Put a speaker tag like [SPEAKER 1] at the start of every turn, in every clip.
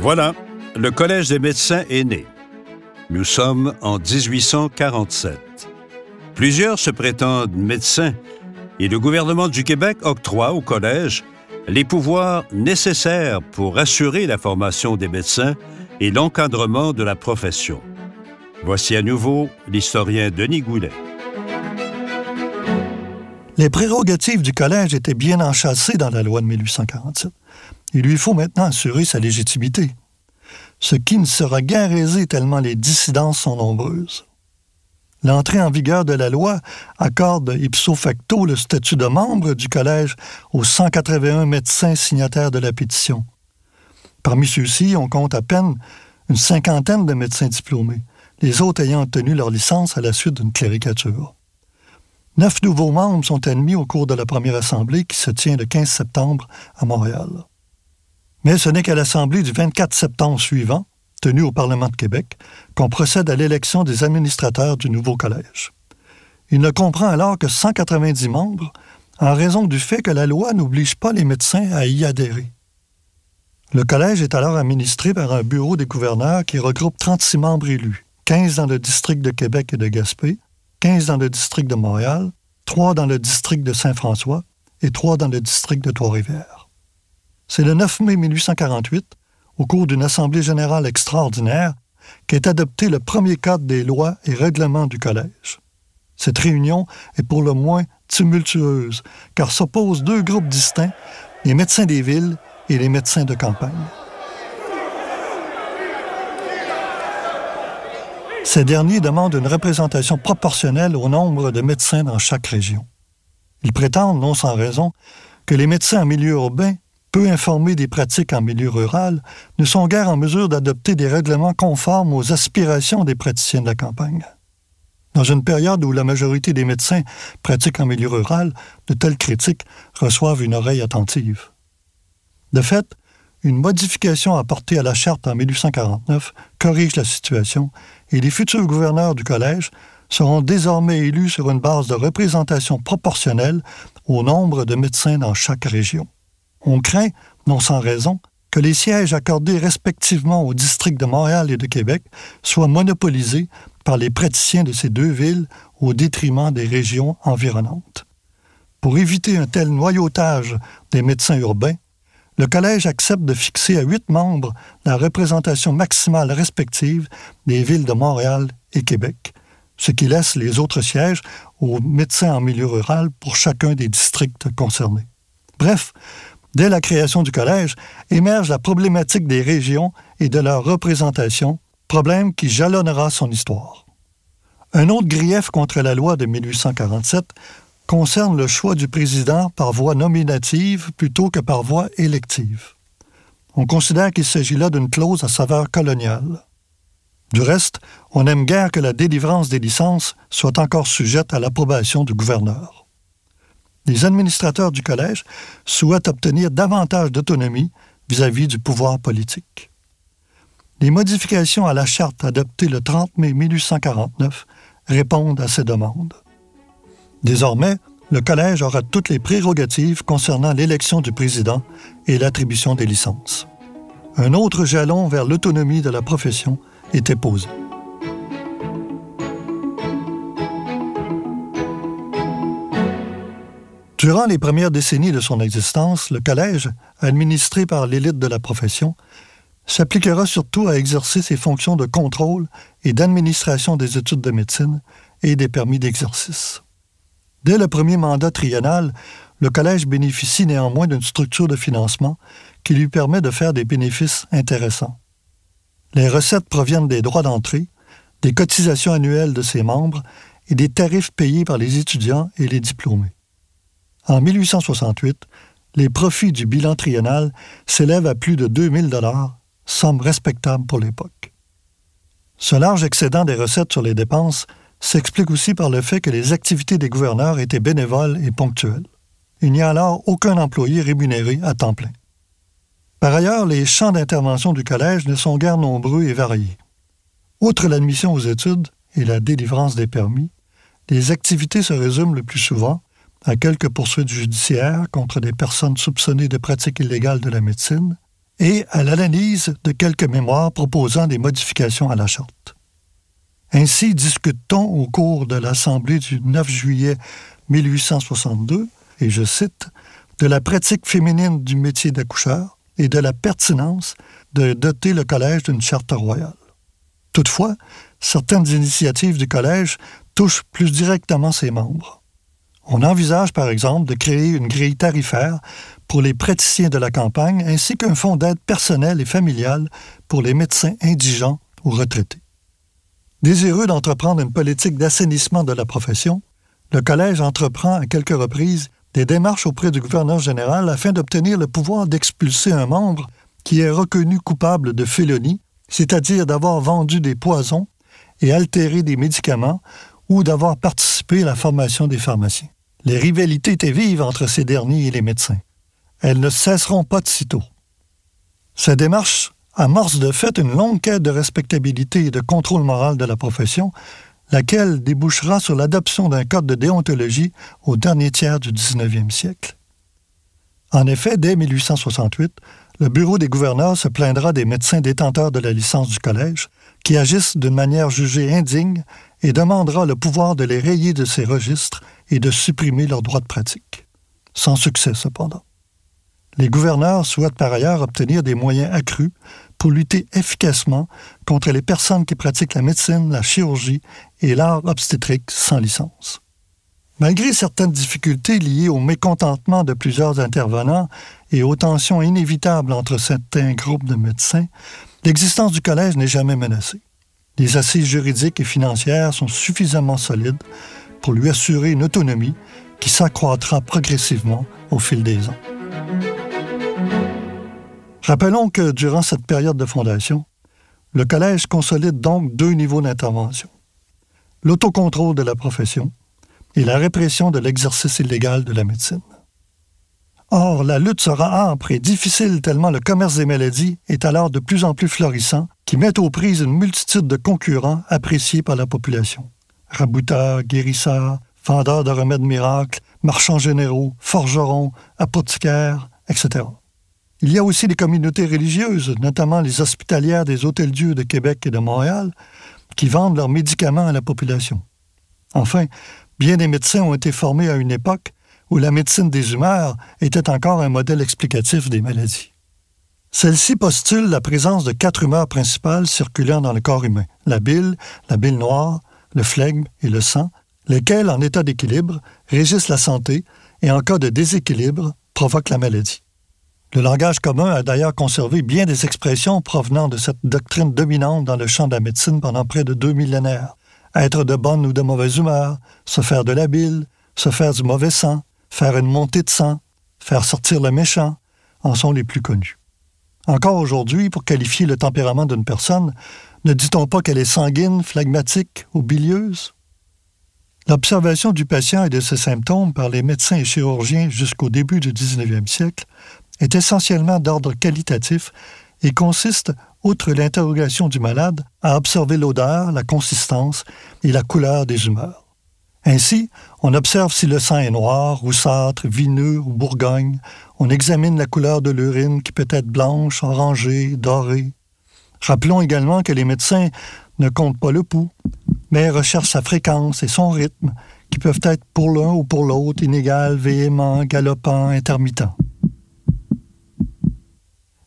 [SPEAKER 1] Voilà, le Collège des médecins est né. Nous sommes en 1847. Plusieurs se prétendent médecins et le gouvernement du Québec octroie au Collège les pouvoirs nécessaires pour assurer la formation des médecins et l'encadrement de la profession. Voici à nouveau l'historien Denis Goulet.
[SPEAKER 2] Les prérogatives du collège étaient bien enchâssées dans la loi de 1847. Il lui faut maintenant assurer sa légitimité, ce qui ne sera guère aisé tellement les dissidences sont nombreuses. L'entrée en vigueur de la loi accorde ipso facto le statut de membre du collège aux 181 médecins signataires de la pétition. Parmi ceux-ci, on compte à peine une cinquantaine de médecins diplômés, les autres ayant obtenu leur licence à la suite d'une cléricature. Neuf nouveaux membres sont admis au cours de la première assemblée qui se tient le 15 septembre à Montréal. Mais ce n'est qu'à l'assemblée du 24 septembre suivant, tenue au Parlement de Québec, qu'on procède à l'élection des administrateurs du nouveau collège. Il ne comprend alors que 190 membres, en raison du fait que la loi n'oblige pas les médecins à y adhérer. Le collège est alors administré par un bureau des gouverneurs qui regroupe 36 membres élus, 15 dans le district de Québec et de Gaspé, 15 dans le district de Montréal, 3 dans le district de Saint-François et 3 dans le district de Trois-Rivières. C'est le 9 mai 1848, au cours d'une Assemblée générale extraordinaire, qu'est adopté le premier cadre des lois et règlements du Collège. Cette réunion est pour le moins tumultueuse, car s'opposent deux groupes distincts, les médecins des villes et les médecins de campagne. Ces derniers demandent une représentation proportionnelle au nombre de médecins dans chaque région. Ils prétendent, non sans raison, que les médecins en milieu urbain, peu informés des pratiques en milieu rural, ne sont guère en mesure d'adopter des règlements conformes aux aspirations des praticiens de la campagne. Dans une période où la majorité des médecins pratiquent en milieu rural, de telles critiques reçoivent une oreille attentive. De fait, une modification apportée à la charte en 1849 corrige la situation et les futurs gouverneurs du collège seront désormais élus sur une base de représentation proportionnelle au nombre de médecins dans chaque région. On craint, non sans raison, que les sièges accordés respectivement aux districts de Montréal et de Québec soient monopolisés par les praticiens de ces deux villes au détriment des régions environnantes. Pour éviter un tel noyautage des médecins urbains, le Collège accepte de fixer à huit membres la représentation maximale respective des villes de Montréal et Québec, ce qui laisse les autres sièges aux médecins en milieu rural pour chacun des districts concernés. Bref, dès la création du Collège, émerge la problématique des régions et de leur représentation, problème qui jalonnera son histoire. Un autre grief contre la loi de 1847 concerne le choix du président par voie nominative plutôt que par voie élective. On considère qu'il s'agit là d'une clause à saveur coloniale. Du reste, on aime guère que la délivrance des licences soit encore sujette à l'approbation du gouverneur. Les administrateurs du collège souhaitent obtenir davantage d'autonomie vis-à-vis du pouvoir politique. Les modifications à la charte adoptée le 30 mai 1849 répondent à ces demandes. Désormais, le Collège aura toutes les prérogatives concernant l'élection du président et l'attribution des licences. Un autre jalon vers l'autonomie de la profession était posé. Durant les premières décennies de son existence, le collège, administré par l'élite de la profession, s'appliquera surtout à exercer ses fonctions de contrôle et d'administration des études de médecine et des permis d'exercice. Dès le premier mandat triennal, le Collège bénéficie néanmoins d'une structure de financement qui lui permet de faire des bénéfices intéressants. Les recettes proviennent des droits d'entrée, des cotisations annuelles de ses membres et des tarifs payés par les étudiants et les diplômés. En 1868, les profits du bilan triennal s'élèvent à plus de 2000 dollars, somme respectable pour l'époque. Ce large excédent des recettes sur les dépenses s'explique aussi par le fait que les activités des gouverneurs étaient bénévoles et ponctuelles. Il n'y a alors aucun employé rémunéré à temps plein. Par ailleurs, les champs d'intervention du collège ne sont guère nombreux et variés. Outre l'admission aux études et la délivrance des permis, les activités se résument le plus souvent à quelques poursuites judiciaires contre des personnes soupçonnées de pratiques illégales de la médecine et à l'analyse de quelques mémoires proposant des modifications à la charte. Ainsi discute-t-on au cours de l'Assemblée du 9 juillet 1862, et je cite, de la pratique féminine du métier d'accoucheur et de la pertinence de doter le collège d'une charte royale. Toutefois, certaines initiatives du collège touchent plus directement ses membres. On envisage par exemple de créer une grille tarifaire pour les praticiens de la campagne ainsi qu'un fonds d'aide personnelle et familiale pour les médecins indigents ou retraités. Désireux d'entreprendre une politique d'assainissement de la profession, le Collège entreprend à quelques reprises des démarches auprès du gouverneur général afin d'obtenir le pouvoir d'expulser un membre qui est reconnu coupable de félonie, c'est-à-dire d'avoir vendu des poisons et altéré des médicaments ou d'avoir participé à la formation des pharmaciens. Les rivalités étaient vives entre ces derniers et les médecins. Elles ne cesseront pas de sitôt. Cette démarche amorce de fait une longue quête de respectabilité et de contrôle moral de la profession, laquelle débouchera sur l'adoption d'un code de déontologie au dernier tiers du 19e siècle. En effet, dès 1868, le Bureau des gouverneurs se plaindra des médecins détenteurs de la licence du collège, qui agissent d'une manière jugée indigne et demandera le pouvoir de les rayer de ces registres et de supprimer leurs droits de pratique. Sans succès, cependant. Les gouverneurs souhaitent par ailleurs obtenir des moyens accrus pour lutter efficacement contre les personnes qui pratiquent la médecine, la chirurgie et l'art obstétrique sans licence. Malgré certaines difficultés liées au mécontentement de plusieurs intervenants et aux tensions inévitables entre certains groupes de médecins, l'existence du collège n'est jamais menacée. Les assises juridiques et financières sont suffisamment solides pour lui assurer une autonomie qui s'accroîtra progressivement au fil des ans. Rappelons que durant cette période de fondation, le collège consolide donc deux niveaux d'intervention. L'autocontrôle de la profession et la répression de l'exercice illégal de la médecine. Or, la lutte sera âpre et difficile tellement le commerce des maladies est alors de plus en plus florissant, qui met aux prises une multitude de concurrents appréciés par la population. Rabouteurs, guérisseurs, vendeurs de remèdes miracles, marchands généraux, forgerons, apothicaires, etc. Il y a aussi les communautés religieuses, notamment les hospitalières des hôtels-dieux de Québec et de Montréal, qui vendent leurs médicaments à la population. Enfin, bien des médecins ont été formés à une époque où la médecine des humeurs était encore un modèle explicatif des maladies. Celle-ci postule la présence de quatre humeurs principales circulant dans le corps humain, la bile, la bile noire, le flegme et le sang, lesquels, en état d'équilibre, régissent la santé et, en cas de déséquilibre, provoquent la maladie. Le langage commun a d'ailleurs conservé bien des expressions provenant de cette doctrine dominante dans le champ de la médecine pendant près de deux millénaires. Être de bonne ou de mauvaise humeur, se faire de la bile, se faire du mauvais sang, faire une montée de sang, faire sortir le méchant, en sont les plus connus. Encore aujourd'hui, pour qualifier le tempérament d'une personne, ne dit-on pas qu'elle est sanguine, phlegmatique ou bilieuse? L'observation du patient et de ses symptômes par les médecins et chirurgiens jusqu'au début du 19e siècle est essentiellement d'ordre qualitatif et consiste, outre l'interrogation du malade, à observer l'odeur, la consistance et la couleur des humeurs. Ainsi, on observe si le sang est noir, roussâtre, vineux ou bourgogne. On examine la couleur de l'urine qui peut être blanche, orangée, dorée. Rappelons également que les médecins ne comptent pas le pouls, mais recherchent sa fréquence et son rythme, qui peuvent être pour l'un ou pour l'autre inégal, véhément, galopant, intermittent.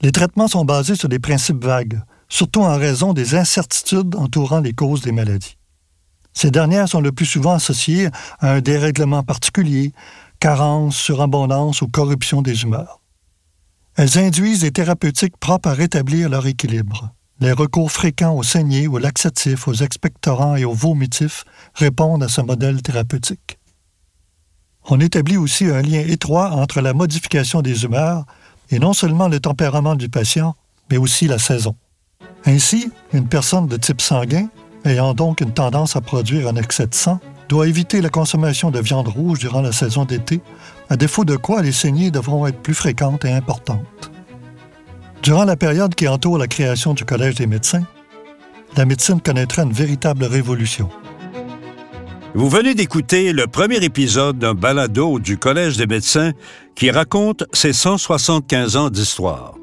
[SPEAKER 2] Les traitements sont basés sur des principes vagues, surtout en raison des incertitudes entourant les causes des maladies. Ces dernières sont le plus souvent associées à un dérèglement particulier, carence, surabondance ou corruption des humeurs. Elles induisent des thérapeutiques propres à rétablir leur équilibre. Les recours fréquents aux saignées, aux laxatifs, aux expectorants et aux vomitifs répondent à ce modèle thérapeutique. On établit aussi un lien étroit entre la modification des humeurs et non seulement le tempérament du patient, mais aussi la saison. Ainsi, une personne de type sanguin, ayant donc une tendance à produire un excès de sang, doit éviter la consommation de viande rouge durant la saison d'été, à défaut de quoi les saignées devront être plus fréquentes et importantes. Durant la période qui entoure la création du Collège des médecins, la médecine connaîtra une véritable révolution.
[SPEAKER 1] Vous venez d'écouter le premier épisode d'un balado du Collège des médecins qui raconte ses 175 ans d'histoire.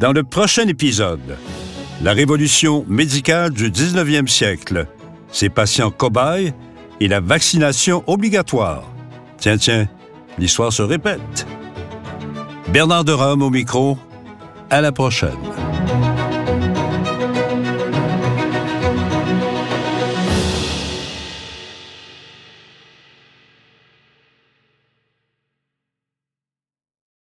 [SPEAKER 1] Dans le prochain épisode, la révolution médicale du 19e siècle, ses patients cobayes et la vaccination obligatoire. Tiens, tiens, l'histoire se répète. Bernard de Rome au micro. À la prochaine.